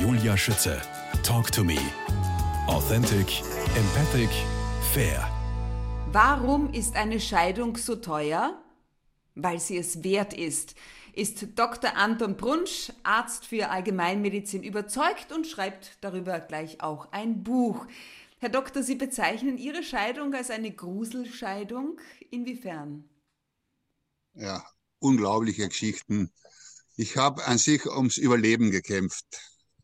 Julia Schütze. Talk to me. Authentic, empathic, fair. Warum ist eine Scheidung so teuer? Weil sie es wert ist. Ist Dr. Anton Brunsch, Arzt für Allgemeinmedizin, überzeugt und schreibt darüber gleich auch ein Buch. Herr Doktor, Sie bezeichnen Ihre Scheidung als eine Gruselscheidung. Inwiefern? Ja, unglaubliche Geschichten. Ich habe an sich ums Überleben gekämpft.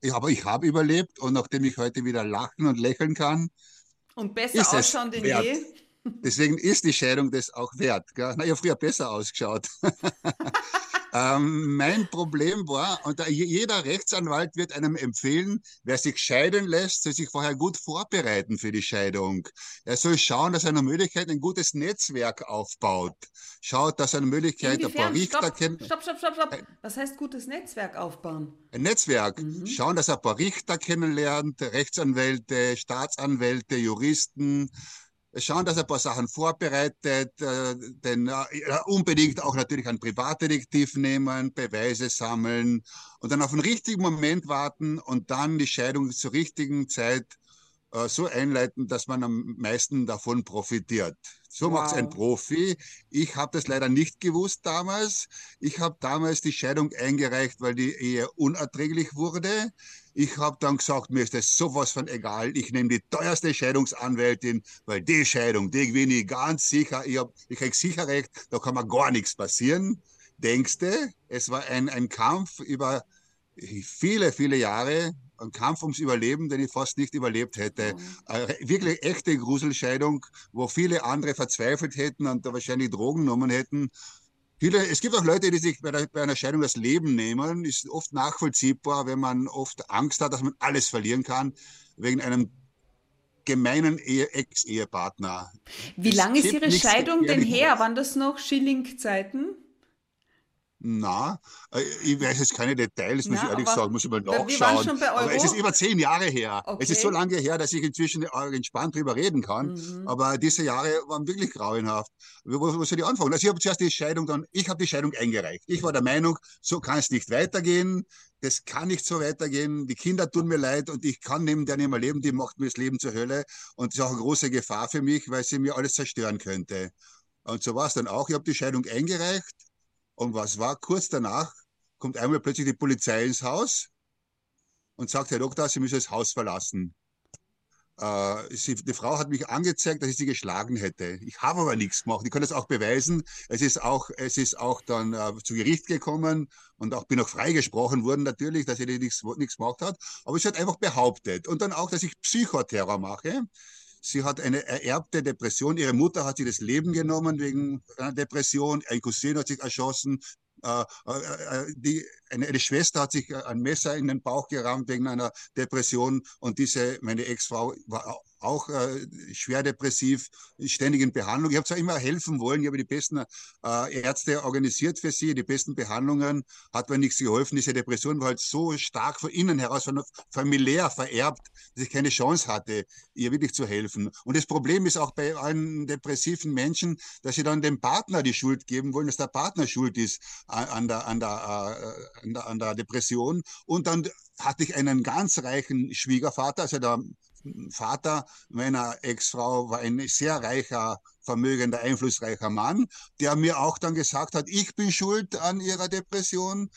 Ich, aber ich habe überlebt und nachdem ich heute wieder lachen und lächeln kann, und besser ausschauen denn je. Deswegen ist die Scheidung das auch wert. Gell? Na, ich habe früher besser ausgeschaut. Ähm, mein Problem war, und jeder Rechtsanwalt wird einem empfehlen, wer sich scheiden lässt, soll sich vorher gut vorbereiten für die Scheidung. Er soll schauen, dass er eine Möglichkeit ein gutes Netzwerk aufbaut. Schaut, dass er eine Möglichkeit Inwiefern? ein paar Richter kennt. Stopp, stopp, stopp, stopp. Was heißt gutes Netzwerk aufbauen? Ein Netzwerk. Mhm. Schauen, dass er ein paar Richter kennenlernt, Rechtsanwälte, Staatsanwälte, Juristen, schauen, dass er ein paar Sachen vorbereitet, äh, denn äh, unbedingt auch natürlich einen Privatdetektiv nehmen, Beweise sammeln und dann auf den richtigen Moment warten und dann die Scheidung zur richtigen Zeit äh, so einleiten, dass man am meisten davon profitiert. So wow. macht ein Profi. Ich habe das leider nicht gewusst damals. Ich habe damals die Scheidung eingereicht, weil die Ehe unerträglich wurde. Ich habe dann gesagt, mir ist das sowas von egal. Ich nehme die teuerste Scheidungsanwältin, weil die Scheidung, die gewinne ich ganz sicher. Ich, hab, ich krieg sicher recht, da kann mir gar nichts passieren. Denkste, es war ein, ein Kampf über viele, viele Jahre, ein Kampf ums Überleben, den ich fast nicht überlebt hätte. Eine wirklich echte Gruselscheidung, wo viele andere verzweifelt hätten und da wahrscheinlich Drogen genommen hätten. Viele, es gibt auch Leute, die sich bei, der, bei, einer Scheidung das Leben nehmen. Ist oft nachvollziehbar, wenn man oft Angst hat, dass man alles verlieren kann, wegen einem gemeinen Ex-Ehepartner. Wie lange ist Ihre Scheidung denn her? Waren das noch Schilling-Zeiten? Na, äh, ich weiß jetzt keine Details, muss ja, ich ehrlich sagen, muss ich mal nachschauen. Aber es ist über zehn Jahre her. Okay. Es ist so lange her, dass ich inzwischen entspannt drüber reden kann. Mhm. Aber diese Jahre waren wirklich grauenhaft. Wo, wo soll ich anfangen? Also ich habe zuerst die Scheidung dann, ich habe die Scheidung eingereicht. Ich war der Meinung, so kann es nicht weitergehen. Das kann nicht so weitergehen. Die Kinder tun mir leid und ich kann neben der nicht mehr leben. Die macht mir das Leben zur Hölle. Und das ist auch eine große Gefahr für mich, weil sie mir alles zerstören könnte. Und so war es dann auch. Ich habe die Scheidung eingereicht und was war? Kurz danach kommt einmal plötzlich die Polizei ins Haus und sagt, Herr Doktor, Sie müssen das Haus verlassen. Äh, sie, die Frau hat mich angezeigt, dass ich sie geschlagen hätte. Ich habe aber nichts gemacht. Ich kann das auch beweisen. Es ist auch, es ist auch dann äh, zu Gericht gekommen und auch bin auch freigesprochen worden natürlich, dass sie nichts, nichts gemacht hat. Aber es hat einfach behauptet. Und dann auch, dass ich Psychoterror mache. Sie hat eine ererbte Depression. Ihre Mutter hat sich das Leben genommen wegen einer Depression. Ein Cousin hat sich erschossen. Äh, äh, äh, die, eine, eine, Schwester hat sich ein Messer in den Bauch gerammt wegen einer Depression. Und diese, meine Ex-Frau, war auch äh, schwer depressiv, ständig in Behandlung. Ich habe zwar immer helfen wollen, ich habe die besten äh, Ärzte organisiert für sie, die besten Behandlungen, hat mir nichts geholfen. Diese Depression war halt so stark von innen heraus, von familiär vererbt, dass ich keine Chance hatte, ihr wirklich zu helfen. Und das Problem ist auch bei allen depressiven Menschen, dass sie dann dem Partner die Schuld geben wollen, dass der Partner schuld ist an der, an der, äh, an der, an der Depression. Und dann hatte ich einen ganz reichen Schwiegervater, also der Vater meiner Ex-Frau war ein sehr reicher, vermögender, einflussreicher Mann, der mir auch dann gesagt hat, ich bin schuld an ihrer Depression.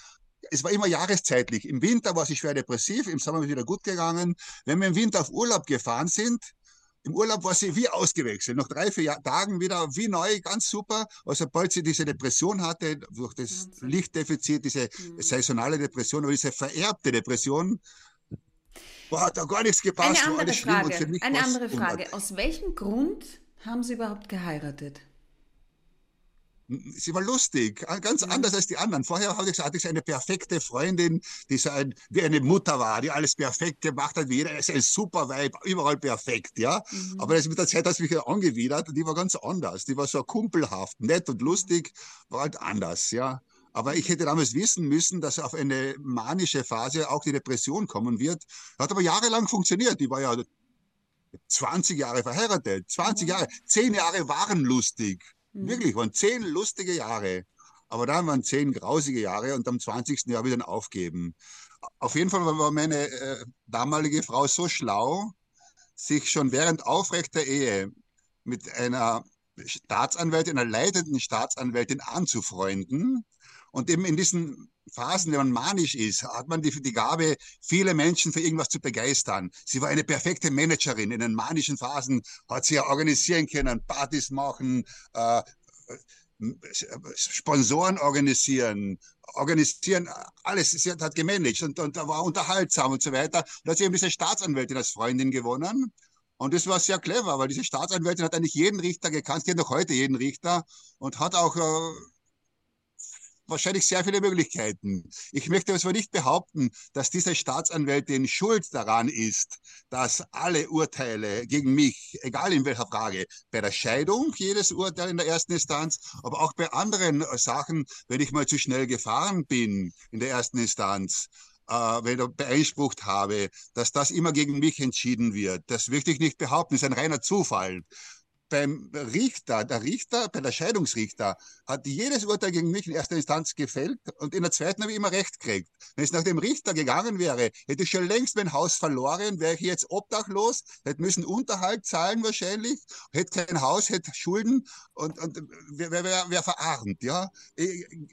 Es war immer jahreszeitlich. Im Winter war sie schwer depressiv, im Sommer ist wieder gut gegangen. Wenn wir im Winter auf Urlaub gefahren sind, im Urlaub war sie wie ausgewechselt. Nach drei, vier Tagen wieder wie neu, ganz super. Also sobald sie diese Depression hatte, durch das Lichtdefizit, diese mhm. saisonale Depression oder diese vererbte Depression, Boah, hat da gar nichts gepasst. Eine andere Frage. Eine andere Frage. Aus welchem Grund haben Sie überhaupt geheiratet? Sie war lustig, ganz ja. anders als die anderen. Vorher hatte ich, hatte ich eine perfekte Freundin, die so ein, wie eine Mutter war, die alles perfekt gemacht hat, wie jeder ist ein super Weib, überall perfekt, ja. Mhm. Aber das mit der Zeit hat mich angewidert und die war ganz anders. Die war so kumpelhaft, nett und lustig, war halt anders, ja. Aber ich hätte damals wissen müssen, dass auf eine manische Phase auch die Depression kommen wird. Hat aber jahrelang funktioniert. Die war ja 20 Jahre verheiratet, 20 Jahre, 10 Jahre waren lustig. Mhm. Wirklich, waren 10 lustige Jahre. Aber dann waren 10 grausige Jahre und am 20. Jahr wieder aufgeben. Auf jeden Fall war meine äh, damalige Frau so schlau, sich schon während aufrechter Ehe mit einer Staatsanwältin, einer leitenden Staatsanwältin anzufreunden. Und eben in diesen Phasen, wenn man manisch ist, hat man die, die Gabe, viele Menschen für irgendwas zu begeistern. Sie war eine perfekte Managerin. In den manischen Phasen hat sie ja organisieren können, Partys machen, äh, Sponsoren organisieren, organisieren, alles. Sie hat, hat gemanagt und, und war unterhaltsam und so weiter. Da hat sie eben diese Staatsanwältin als Freundin gewonnen. Und das war sehr clever, weil diese Staatsanwältin hat eigentlich jeden Richter gekannt, kennt noch heute jeden Richter und hat auch äh, wahrscheinlich sehr viele Möglichkeiten. Ich möchte aber nicht behaupten, dass diese Staatsanwältin schuld daran ist, dass alle Urteile gegen mich, egal in welcher Frage, bei der Scheidung jedes Urteil in der ersten Instanz, aber auch bei anderen Sachen, wenn ich mal zu schnell gefahren bin in der ersten Instanz, äh, wenn ich beeinsprucht habe, dass das immer gegen mich entschieden wird. Das möchte ich nicht behaupten, das ist ein reiner Zufall beim Richter, der Richter, bei der Scheidungsrichter, hat jedes Urteil gegen mich in erster Instanz gefällt und in der zweiten habe ich immer recht gekriegt. Wenn es nach dem Richter gegangen wäre, hätte ich schon längst mein Haus verloren, wäre ich jetzt obdachlos, hätte müssen Unterhalt zahlen wahrscheinlich, hätte kein Haus, hätte Schulden und, und wäre wär, wär, verarmt. Ja?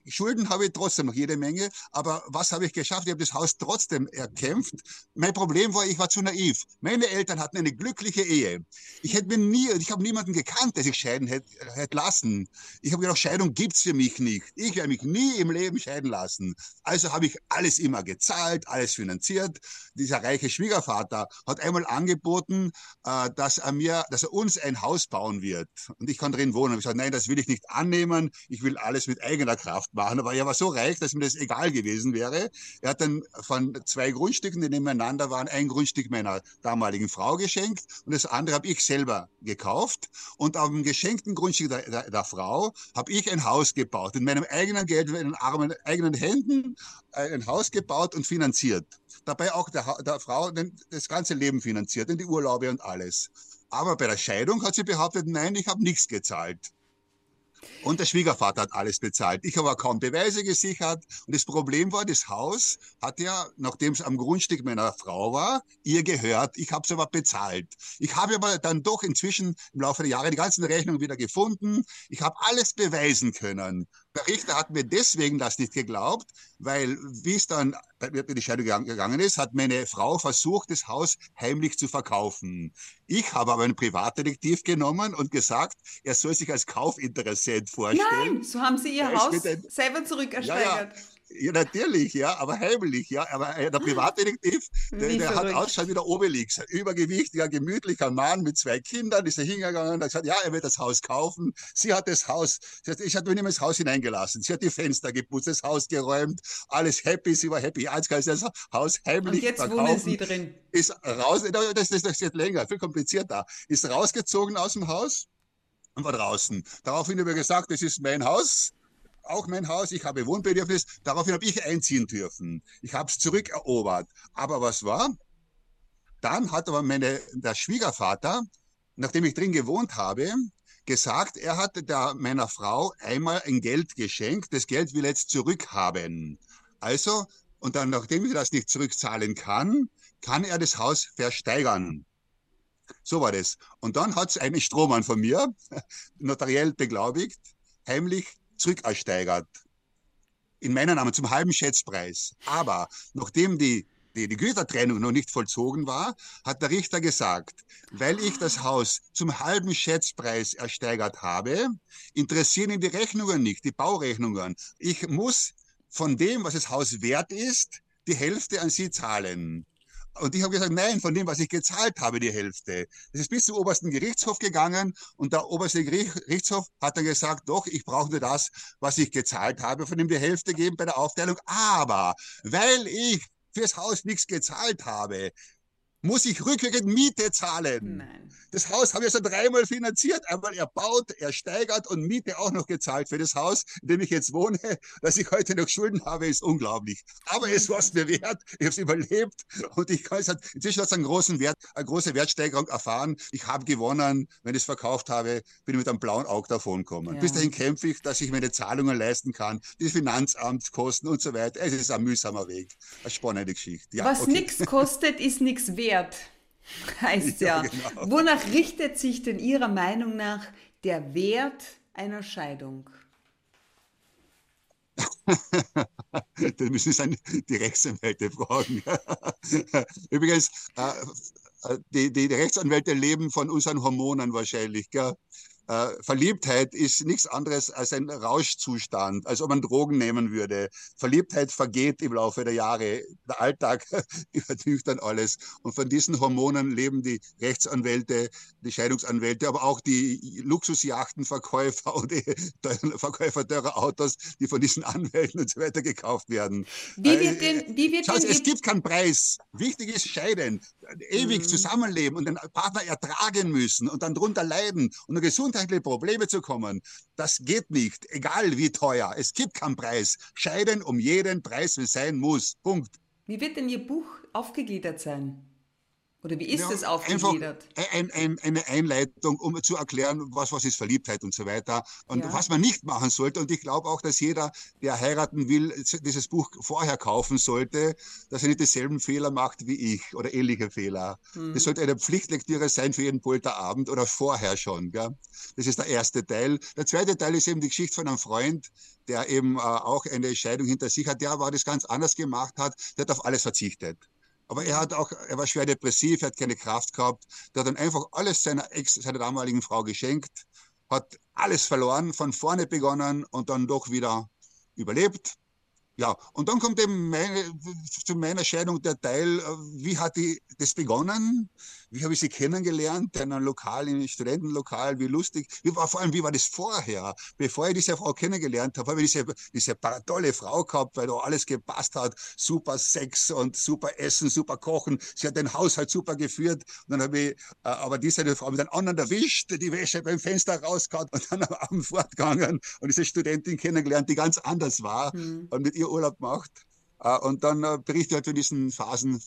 Schulden habe ich trotzdem noch jede Menge, aber was habe ich geschafft? Ich habe das Haus trotzdem erkämpft. Mein Problem war, ich war zu naiv. Meine Eltern hatten eine glückliche Ehe. Ich hätte mir nie, ich habe niemanden gekannt, der sich scheiden hätte, hätte lassen. Ich habe gedacht, Scheidung Scheidung gibt's für mich nicht. Ich werde mich nie im Leben scheiden lassen. Also habe ich alles immer gezahlt, alles finanziert. Dieser reiche Schwiegervater hat einmal angeboten, äh, dass er mir, dass er uns ein Haus bauen wird. Und ich kann drin wohnen. Ich gesagt, nein, das will ich nicht annehmen. Ich will alles mit eigener Kraft machen. Aber er war so reich, dass mir das egal gewesen wäre. Er hat dann von zwei Grundstücken, die nebeneinander waren, ein Grundstück meiner damaligen Frau geschenkt und das andere habe ich selber gekauft. Und auf dem geschenkten Grundstück der, der, der Frau habe ich ein Haus gebaut, in meinem eigenen Geld, in den armen, eigenen Händen äh, ein Haus gebaut und finanziert. Dabei auch der, der Frau das ganze Leben finanziert, in die Urlaube und alles. Aber bei der Scheidung hat sie behauptet, nein, ich habe nichts gezahlt. Und der Schwiegervater hat alles bezahlt. Ich habe kaum Beweise gesichert. Und das Problem war, das Haus hat ja, nachdem es am Grundstück meiner Frau war, ihr gehört. Ich habe es aber bezahlt. Ich habe aber dann doch inzwischen im Laufe der Jahre die ganzen Rechnungen wieder gefunden. Ich habe alles beweisen können. Der Richter hat mir deswegen das nicht geglaubt, weil, wie es dann bei mir die Scheidung gegangen ist, hat meine Frau versucht, das Haus heimlich zu verkaufen. Ich habe aber einen Privatdetektiv genommen und gesagt, er soll sich als Kaufinteressent vorstellen. Nein, so haben Sie Ihr Haus selber zurückersteigert. Ja, ja. Ja, natürlich, ja, aber heimlich, ja. Aber äh, der Privatdetektiv, der, der hat ausschaut wie der Obelix. Übergewichtiger, gemütlicher Mann mit zwei Kindern, ist er hingegangen und hat gesagt, ja, er wird das Haus kaufen. Sie hat das Haus, ich hatte ihn in das Haus hineingelassen. Sie hat die Fenster geputzt, das Haus geräumt, alles happy, sie war happy. Eins kann das Haus heimlich Und jetzt verkaufen. wohnen Sie drin. Ist raus, das, das, das wird länger, viel komplizierter. Ist rausgezogen aus dem Haus und war draußen. Daraufhin habe ich gesagt, das ist mein Haus auch mein Haus, ich habe Wohnbedürfnis, daraufhin habe ich einziehen dürfen. Ich habe es zurückerobert. Aber was war? Dann hat aber meine, der Schwiegervater, nachdem ich drin gewohnt habe, gesagt, er hatte da meiner Frau einmal ein Geld geschenkt, das Geld will er jetzt zurückhaben. Also, und dann, nachdem ich das nicht zurückzahlen kann, kann er das Haus versteigern. So war das. Und dann hat es einen Strohmann von mir, notariell beglaubigt, heimlich zurückersteigert. In meinem Namen zum halben Schätzpreis. Aber nachdem die die, die Gütertrennung noch nicht vollzogen war, hat der Richter gesagt, weil ich das Haus zum halben Schätzpreis ersteigert habe, interessieren ihn die Rechnungen nicht, die Baurechnungen. Ich muss von dem, was das Haus wert ist, die Hälfte an Sie zahlen. Und ich habe gesagt, nein, von dem, was ich gezahlt habe, die Hälfte. Das ist bis zum obersten Gerichtshof gegangen und der oberste Gerichtshof hat dann gesagt, doch, ich brauche nur das, was ich gezahlt habe, von dem die Hälfte geben bei der Aufteilung. Aber weil ich fürs Haus nichts gezahlt habe, muss ich rückwirkend Miete zahlen. Nein. Das Haus habe ich schon dreimal finanziert. Einmal erbaut, ersteigert und Miete auch noch gezahlt für das Haus, in dem ich jetzt wohne. Dass ich heute noch Schulden habe, ist unglaublich. Aber es war es mir wert. Ich habe es überlebt und ich kann es halt, inzwischen hat es einen großen Wert, eine große Wertsteigerung erfahren. Ich habe gewonnen. Wenn ich es verkauft habe, bin ich mit einem blauen Auge davon gekommen. Ja. Bis dahin kämpfe ich, dass ich meine Zahlungen leisten kann, die Finanzamtskosten und so weiter. Es ist ein mühsamer Weg. Eine spannende Geschichte. Ja, Was okay. nichts kostet, ist nichts wert wert, heißt ja. ja. Genau. Wonach richtet sich denn Ihrer Meinung nach der Wert einer Scheidung? das müssen Sie die Rechtsanwälte fragen. Übrigens, äh, äh, die, die Rechtsanwälte leben von unseren Hormonen wahrscheinlich. Gell? Äh, Verliebtheit ist nichts anderes als ein Rauschzustand, als ob man Drogen nehmen würde. Verliebtheit vergeht im Laufe der Jahre. Der Alltag übertrifft dann alles. Und von diesen Hormonen leben die Rechtsanwälte, die Scheidungsanwälte, aber auch die Luxusjachtenverkäufer und die Verkäufer teurer Autos, die von diesen Anwälten und so weiter gekauft werden. Wie wird denn, äh, wie wird Schaut, denn es gibt keinen Preis. Wichtig ist Scheiden. Ewig mhm. zusammenleben und den Partner ertragen müssen und dann drunter leiden und eine Gesundheit gesundheitliche Probleme zu kommen, das geht nicht, egal wie teuer. Es gibt keinen Preis. Scheiden um jeden Preis, wie sein muss. Punkt. Wie wird denn Ihr Buch aufgegliedert sein? Oder wie ist ja, es aufgegliedert? Ein, ein, eine Einleitung, um zu erklären, was, was ist Verliebtheit und so weiter. Und ja. was man nicht machen sollte. Und ich glaube auch, dass jeder, der heiraten will, dieses Buch vorher kaufen sollte, dass er nicht dieselben Fehler macht wie ich oder ähnliche Fehler. Mhm. Das sollte eine Pflichtlektüre sein für jeden Polterabend oder vorher schon. Gell? Das ist der erste Teil. Der zweite Teil ist eben die Geschichte von einem Freund, der eben äh, auch eine Scheidung hinter sich hat. Der war das ganz anders gemacht hat. Der hat auf alles verzichtet. Aber er hat auch, er war schwer depressiv, er hat keine Kraft gehabt. Der hat dann einfach alles seiner Ex, seiner damaligen Frau geschenkt, hat alles verloren, von vorne begonnen und dann doch wieder überlebt. Ja, und dann kommt eben meine, zu meiner Scheidung der Teil, wie hat die das begonnen? Wie habe ich sie kennengelernt? In einem Lokal, in einem Studentenlokal, wie lustig. Wie war, vor allem, wie war das vorher? Bevor ich diese Frau kennengelernt habe, habe ich diese, diese tolle Frau gehabt, weil da alles gepasst hat. Super Sex und super Essen, super Kochen. Sie hat den Haushalt super geführt. Und dann habe ich, äh, aber diese Frau mit einem anderen erwischt, die Wäsche beim Fenster rausgehauen und dann am Abend fortgegangen und diese Studentin kennengelernt, die ganz anders war mhm. und mit ihr Urlaub gemacht. Äh, und dann äh, berichte ich halt von diesen Phasen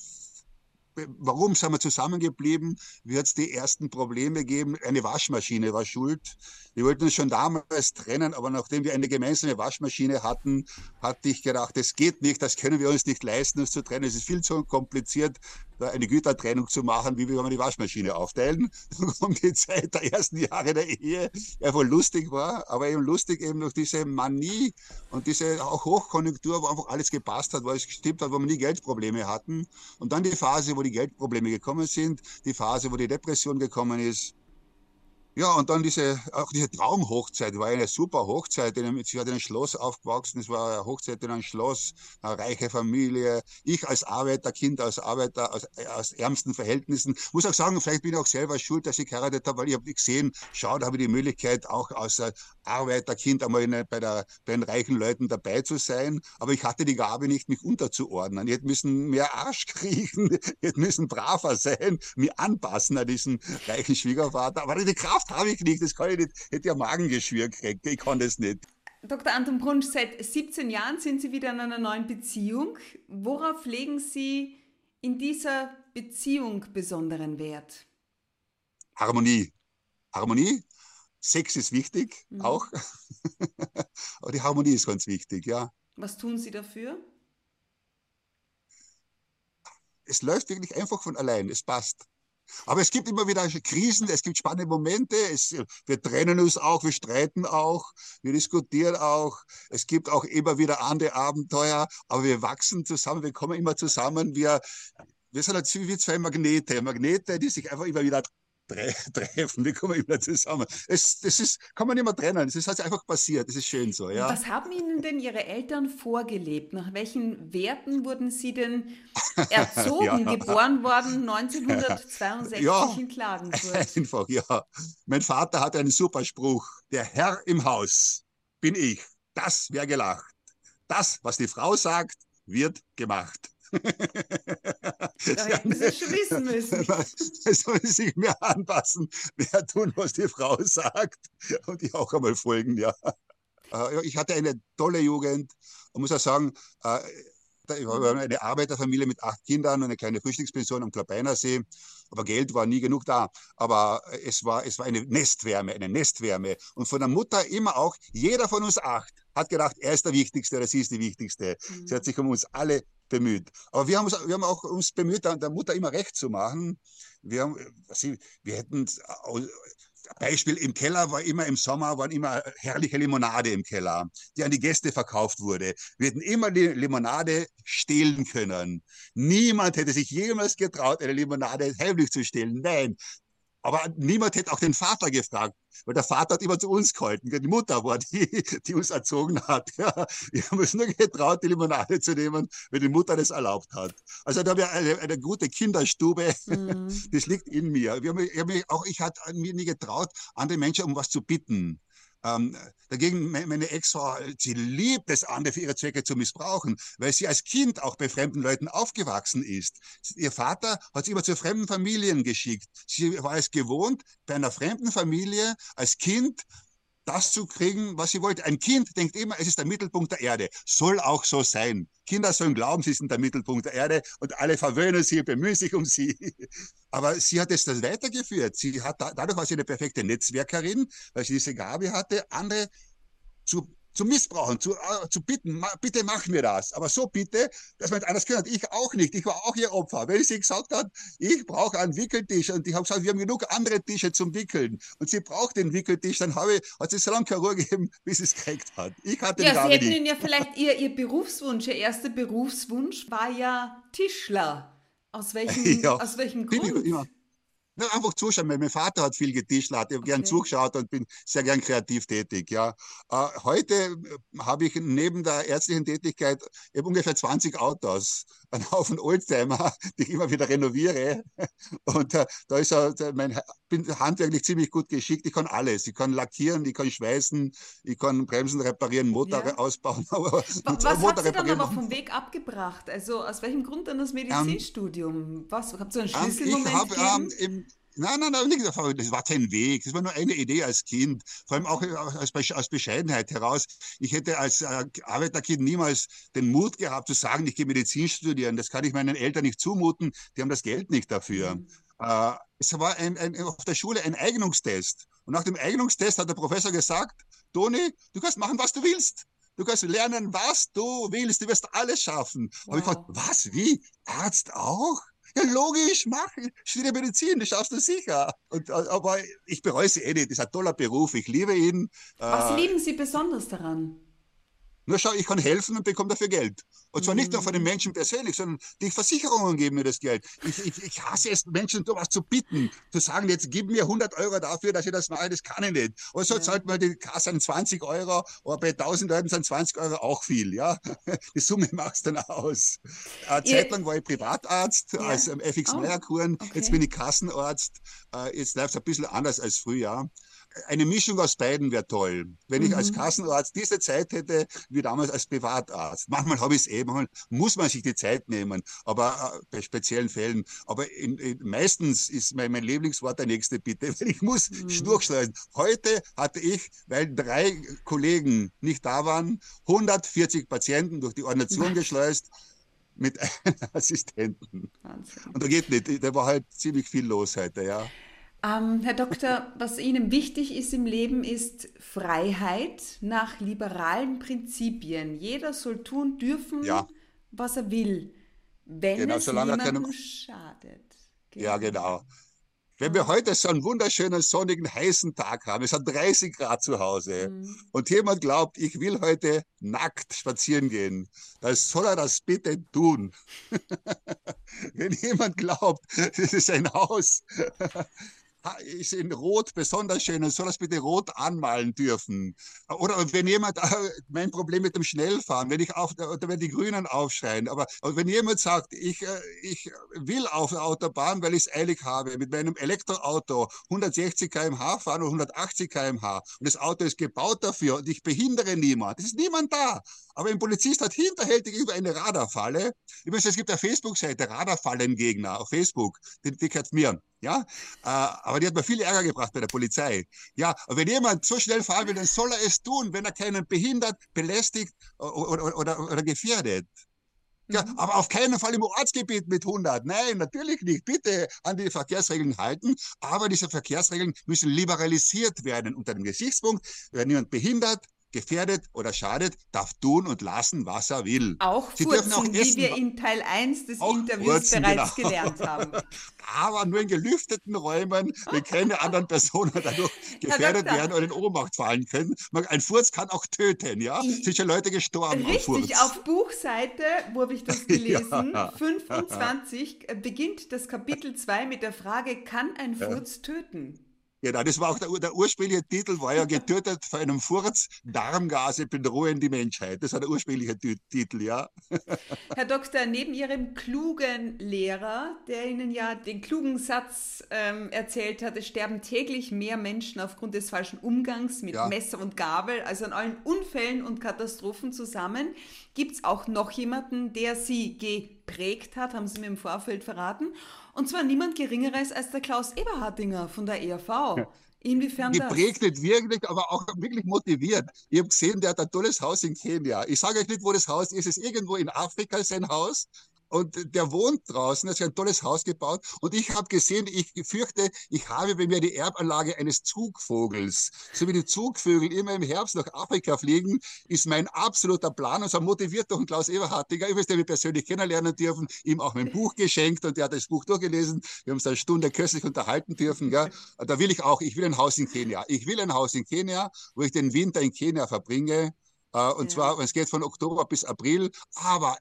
warum sind wir zusammengeblieben? Hat es die ersten Probleme gegeben? Eine Waschmaschine war schuld. Wir wollten uns schon damals trennen, aber nachdem wir eine gemeinsame Waschmaschine hatten, hatte ich gedacht, es geht nicht, das können wir uns nicht leisten, uns zu trennen. Es ist viel zu kompliziert, eine Gütertrennung zu machen, wie wir die Waschmaschine aufteilen. Kommt die Zeit der ersten Jahre der Ehe, ja wohl lustig war, aber eben lustig eben durch diese Manie und diese auch Hochkonjunktur, wo einfach alles gepasst hat, wo es gestimmt hat, wo wir nie Geldprobleme hatten. Und dann die Phase, wo die Geldprobleme gekommen sind, die Phase, wo die Depression gekommen ist, ja, und dann diese, auch diese Traumhochzeit, war eine super Hochzeit. Sie hat in einem Schloss aufgewachsen, es war eine Hochzeit in einem Schloss, eine reiche Familie. Ich als Arbeiterkind, als Arbeiter, aus, aus ärmsten Verhältnissen. Muss auch sagen, vielleicht bin ich auch selber schuld, dass ich geheiratet habe, weil ich habe gesehen, schau, da habe ich die Möglichkeit, auch als Arbeiterkind einmal in, bei, der, bei den reichen Leuten dabei zu sein. Aber ich hatte die Gabe nicht, mich unterzuordnen. Ich hätte müssen mehr Arsch kriegen, ich hätte müssen braver sein, mich anpassen an diesen reichen Schwiegervater. Aber die Kraft habe ich nicht, das kann ich nicht. Ich hätte ja Magengeschwür gekriegt, ich kann das nicht. Dr. Anton Brunsch, seit 17 Jahren sind Sie wieder in einer neuen Beziehung. Worauf legen Sie in dieser Beziehung besonderen Wert? Harmonie. Harmonie. Sex ist wichtig, mhm. auch. Aber die Harmonie ist ganz wichtig, ja. Was tun Sie dafür? Es läuft wirklich einfach von allein. Es passt. Aber es gibt immer wieder Krisen, es gibt spannende Momente, es, wir trennen uns auch, wir streiten auch, wir diskutieren auch, es gibt auch immer wieder andere Abenteuer, aber wir wachsen zusammen, wir kommen immer zusammen, wir, wir sind halt wie zwei Magnete, Magnete, die sich einfach immer wieder treffen, wir kommen immer zusammen. Es, das ist, kann man nicht mehr trennen, es ist halt einfach passiert, das ist schön so. Ja. Was haben Ihnen denn Ihre Eltern vorgelebt? Nach welchen Werten wurden Sie denn erzogen, ja. geboren worden 1962 ja. in Klagenfurt? Einfach, ja. Mein Vater hatte einen super Spruch, der Herr im Haus bin ich, das wäre gelacht. Das, was die Frau sagt, wird gemacht. Da hätten Sie schon wissen müssen. Da sollen Sie sich mehr anpassen, mehr tun, was die Frau sagt und ich auch einmal folgen, ja. Äh, ich hatte eine tolle Jugend und muss auch sagen, äh, ich habe eine Arbeiterfamilie mit acht Kindern und eine kleine Frühstückspension am Klabeinersee. Aber Geld war nie genug da. Aber es war, es war eine Nestwärme, eine Nestwärme. Und von der Mutter immer auch, jeder von uns acht hat gedacht, er ist der Wichtigste oder sie ist die Wichtigste. Mhm. Sie hat sich um uns alle bemüht. Aber wir haben uns, wir haben auch uns bemüht, der Mutter immer recht zu machen. Wir haben, wir hätten Beispiel im Keller war immer im Sommer waren immer herrliche Limonade im Keller, die an die Gäste verkauft wurde. Wir hätten immer die Limonade stehlen können. Niemand hätte sich jemals getraut, eine Limonade heimlich zu stehlen. Nein, aber niemand hätte auch den Vater gefragt, weil der Vater hat immer zu uns gehalten. Die Mutter war die, die uns erzogen hat. Ja, wir haben uns nur getraut, die Limonade zu nehmen, wenn die Mutter das erlaubt hat. Also da habe ich eine, eine gute Kinderstube. Mhm. Das liegt in mir. Wir haben, ich, habe mich auch, ich hatte mir nie getraut, andere Menschen um was zu bitten. Ähm, dagegen meine Ex-Frau, sie liebt es, andere für ihre Zwecke zu missbrauchen, weil sie als Kind auch bei fremden Leuten aufgewachsen ist. Ihr Vater hat sie immer zu fremden Familien geschickt. Sie war es gewohnt, bei einer fremden Familie als Kind das zu kriegen, was sie wollte. Ein Kind denkt immer, es ist der Mittelpunkt der Erde. Soll auch so sein. Kinder sollen glauben, sie sind der Mittelpunkt der Erde und alle verwöhnen sie, bemühen sich um sie. Aber sie hat es das weitergeführt. Sie hat, dadurch war sie eine perfekte Netzwerkerin, weil sie diese Gabe hatte, andere zu zu missbrauchen, zu, äh, zu bitten, ma, bitte mach mir das. Aber so bitte, dass man anders kann. Ich auch nicht. Ich war auch ihr Opfer. Wenn sie gesagt hat, ich brauche einen Wickeltisch und ich habe gesagt, wir haben genug andere Tische zum Wickeln und sie braucht den Wickeltisch, dann habe ich, hat sie so lange keine Ruhe gegeben, bis sie es gekriegt hat. Ich hatte ja, Sie hätten ja vielleicht ihr, ihr Berufswunsch, ihr erster Berufswunsch war ja Tischler. Aus welchem, ja, aus welchem Grund? Ich, ja. Ja, einfach zuschauen. Mein Vater hat viel getischlert, ich habe okay. gern zugeschaut und bin sehr gern kreativ tätig. Ja. Äh, heute äh, habe ich neben der ärztlichen Tätigkeit ich ungefähr 20 Autos, einen Haufen Oldtimer, die ich immer wieder renoviere. Und äh, da ist er, mein, bin handwerklich ziemlich gut geschickt. Ich kann alles. Ich kann lackieren, ich kann schweißen, ich kann Bremsen reparieren, Motor ja. ausbauen. was Motor hat Sie dann aber vom Weg abgebracht? Also aus welchem Grund dann das ähm, Medizinstudium? Ähm, was? Habt ihr einen ähm, Schlüsselmoment ähm, ich hab, ähm, Nein, nein, nein, das war kein Weg. Das war nur eine Idee als Kind. Vor allem auch aus, aus Bescheidenheit heraus. Ich hätte als äh, Arbeiterkind niemals den Mut gehabt zu sagen, ich gehe Medizin studieren. Das kann ich meinen Eltern nicht zumuten. Die haben das Geld nicht dafür. Mhm. Äh, es war ein, ein, auf der Schule ein Eignungstest. Und nach dem Eignungstest hat der Professor gesagt, Toni, du kannst machen, was du willst. Du kannst lernen, was du willst. Du wirst alles schaffen. Wow. Aber ich dachte, was, wie? Arzt auch? Ja, logisch, mach, studiere Medizin, das schaffst du sicher. Und, aber ich bereue sie eh nicht. Das ist ein toller Beruf, ich liebe ihn. Was äh, lieben Sie besonders daran? Nur schau, ich kann helfen und bekomme dafür Geld. Und zwar nicht nur von den mhm. Menschen persönlich, sondern die Versicherungen geben mir das Geld. Ich, ich, ich hasse es, Menschen sowas zu bitten, zu sagen, jetzt gib mir 100 Euro dafür, dass ich das mache, das kann ich nicht. Aber so ja. zahlt man die Kasse 20 Euro, aber bei 1000 Leuten sind 20 Euro auch viel, ja. Die Summe macht es dann aus. Eine Zeit lang war ich Privatarzt ja. als ähm, FX oh, Meierkuren, okay. jetzt bin ich Kassenarzt. Äh, jetzt läuft es ein bisschen anders als früher eine Mischung aus beiden wäre toll. Wenn mhm. ich als mhm. Kassenarzt diese Zeit hätte, wie damals als Privatarzt. Manchmal habe ich es eh, manchmal muss man sich die Zeit nehmen, aber äh, bei speziellen Fällen. Aber in, in, meistens ist mein, mein Lieblingswort der nächste Bitte, ich muss mhm. durchschleusen. Heute hatte ich, weil drei Kollegen nicht da waren, 140 Patienten durch die Ordination geschleust mit einem Assistenten. Wahnsinn. Und da geht nicht, da war halt ziemlich viel los heute, ja. Ähm, Herr Doktor, was Ihnen wichtig ist im Leben, ist Freiheit nach liberalen Prinzipien. Jeder soll tun dürfen, ja. was er will, wenn genau, es niemandem keine... schadet. Genau. Ja, genau. Wenn wir heute so einen wunderschönen, sonnigen, heißen Tag haben, es hat 30 Grad zu Hause mhm. und jemand glaubt, ich will heute nackt spazieren gehen, dann soll er das bitte tun. Wenn jemand glaubt, das ist ein Haus, ist in Rot besonders schön und soll das bitte rot anmalen dürfen. Oder wenn jemand, mein Problem mit dem Schnellfahren, wenn ich auf, oder wenn die Grünen aufschreien, aber wenn jemand sagt, ich, äh, ich will auf der Autobahn, weil ich es eilig habe, mit meinem Elektroauto 160 km/h fahren oder 180 km/h und das Auto ist gebaut dafür und ich behindere niemand, es ist niemand da. Aber ein Polizist hat hinterhältig über eine Radarfalle, übrigens, es gibt eine Facebook-Seite, Radarfallengegner auf Facebook, die, die gehört mir. Ja, äh, aber die hat mir viel Ärger gebracht bei der Polizei. Ja, wenn jemand so schnell fahren will, dann soll er es tun, wenn er keinen behindert, belästigt oder, oder, oder, oder gefährdet. Ja, mhm. aber auf keinen Fall im Ortsgebiet mit 100. Nein, natürlich nicht. Bitte an die Verkehrsregeln halten. Aber diese Verkehrsregeln müssen liberalisiert werden unter dem Gesichtspunkt, wenn jemand behindert, gefährdet oder schadet, darf tun und lassen, was er will. Auch Sie furzen, auch essen, wie wir in Teil 1 des Interviews furzen, bereits genau. gelernt haben. Aber nur in gelüfteten Räumen, wenn keine anderen Personen dadurch gefährdet werden oder in Ohnmacht fallen können. Ein Furz kann auch töten, ja? Sind schon Leute gestorben Richtig, auf, auf Buchseite, wo habe ich das gelesen, ja. 25 beginnt das Kapitel 2 mit der Frage, kann ein Furz ja. töten? Genau, das war auch der, der, ursprüngliche Titel, war ja getötet vor einem Furz, Darmgase bedrohen die Menschheit. Das war der ursprüngliche Titel, ja. Herr Doktor, neben Ihrem klugen Lehrer, der Ihnen ja den klugen Satz ähm, erzählt hat, es sterben täglich mehr Menschen aufgrund des falschen Umgangs mit ja. Messer und Gabel, also an allen Unfällen und Katastrophen zusammen, gibt es auch noch jemanden, der Sie geprägt hat, haben Sie mir im Vorfeld verraten. Und zwar niemand Geringeres als der Klaus Eberhardinger von der ERV. Ja. Inwiefern Geprägt das? nicht wirklich, aber auch wirklich motiviert. Ich habe gesehen, der hat ein tolles Haus in Kenia. Ich sage euch nicht, wo das Haus ist. Es ist irgendwo in Afrika sein Haus und der wohnt draußen, er hat ein tolles Haus gebaut und ich habe gesehen, ich fürchte, ich habe bei mir die Erbanlage eines Zugvogels. So wie die Zugvögel immer im Herbst nach Afrika fliegen, ist mein absoluter Plan und so motiviert durch Klaus Eberhardiger, übrigens, den wir persönlich kennenlernen dürfen, ihm auch mein Buch geschenkt und der hat das Buch durchgelesen. Wir haben uns eine Stunde köstlich unterhalten dürfen. Gell? Da will ich auch, ich will ein Haus in Kenia. Ich will ein Haus in Kenia, wo ich den Winter in Kenia verbringe. Äh, und ja. zwar, es geht von Oktober bis April, aber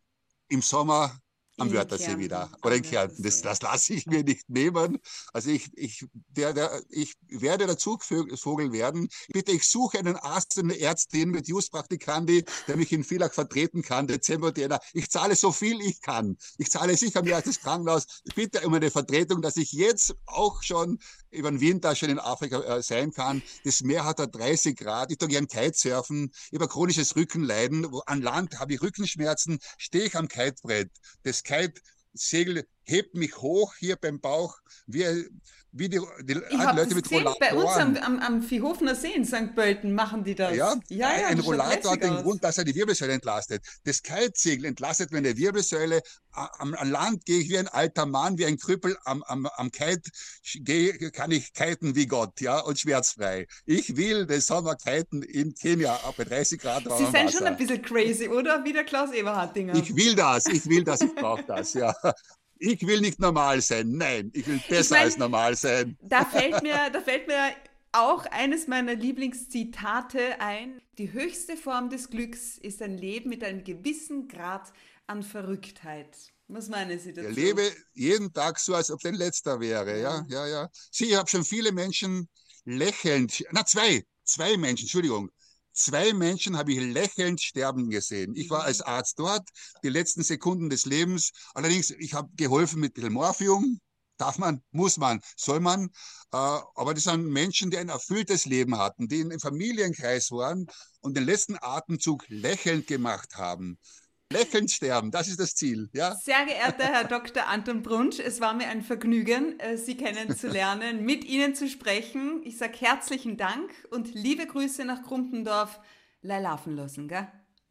im Sommer am Wörthersee wieder oder in Kärnten. Das, das lasse ich mir nicht nehmen. Also ich, ich, der, der, ich werde der Zugvogel werden. Bitte, ich suche einen Arzt eine Ärztin mit Just-Praktikandi, der mich in Villach vertreten kann, Dezember, Jänner. Ich zahle so viel ich kann. Ich zahle sicher mehr als das Krankenhaus. Bitte um eine Vertretung, dass ich jetzt auch schon über den Winter schon in Afrika äh, sein kann. Das Meer hat da 30 Grad. Ich tue gern Kitesurfen. Ich habe chronisches Rückenleiden. An Land habe ich Rückenschmerzen. Stehe ich am Kitebrett. Das Kite-Segel hebt mich hoch hier beim Bauch, wie, wie die, die Leute mit gesehen, Rollatoren. Bei uns am, am, am Viehhofener See in St. Pölten machen die das. Ja, ja, ja ein Rollator hat den Grund, dass er die Wirbelsäule entlastet. Das Kitesegel entlastet meine Wirbelsäule. Am, am, Land gehe ich wie ein alter Mann, wie ein Krüppel. Am, am, am Kite gehe, kann ich kiten wie Gott, ja, und schmerzfrei. Ich will den Sommer kiten in Kenia, bei 30 Grad Sie sind Wasser. schon ein bisschen crazy, oder? Wie der Klaus Eberhardinger. Ich will das, ich will das, ich brauche das, ja ich will nicht normal sein. Nein, ich will besser ich mein, als normal sein. Da fällt mir, da fällt mir auch eines meiner Lieblingszitate ein. Die höchste Form des Glücks ist ein Leben mit einem gewissen Grad an Verrücktheit. Was meinen Sie dazu? Ich lebe jeden Tag so, als ob ein letzter wäre. Ja, ja, ja. Sie, ich habe schon viele Menschen lächelnd, na zwei, zwei Menschen, Entschuldigung, Zwei Menschen habe ich lächelnd sterben gesehen. Ich war als Arzt dort, die letzten Sekunden des Lebens. Allerdings, ich habe geholfen mit ein Morphium. Darf man, muss man, soll man. Äh, aber das sind Menschen, die ein erfülltes Leben hatten, die im Familienkreis waren und den letzten Atemzug lächelnd gemacht haben. Lächelnd sterben, das ist das Ziel. Ja? Sehr geehrter Herr Dr. Anton Brunsch, es war mir ein Vergnügen, äh, Sie kennenzulernen, mit Ihnen zu sprechen. Ich sage herzlichen Dank und liebe Grüße nach Krumpendorf. Leilafen lassen, gell?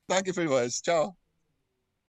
Danke vielmals. Ciao.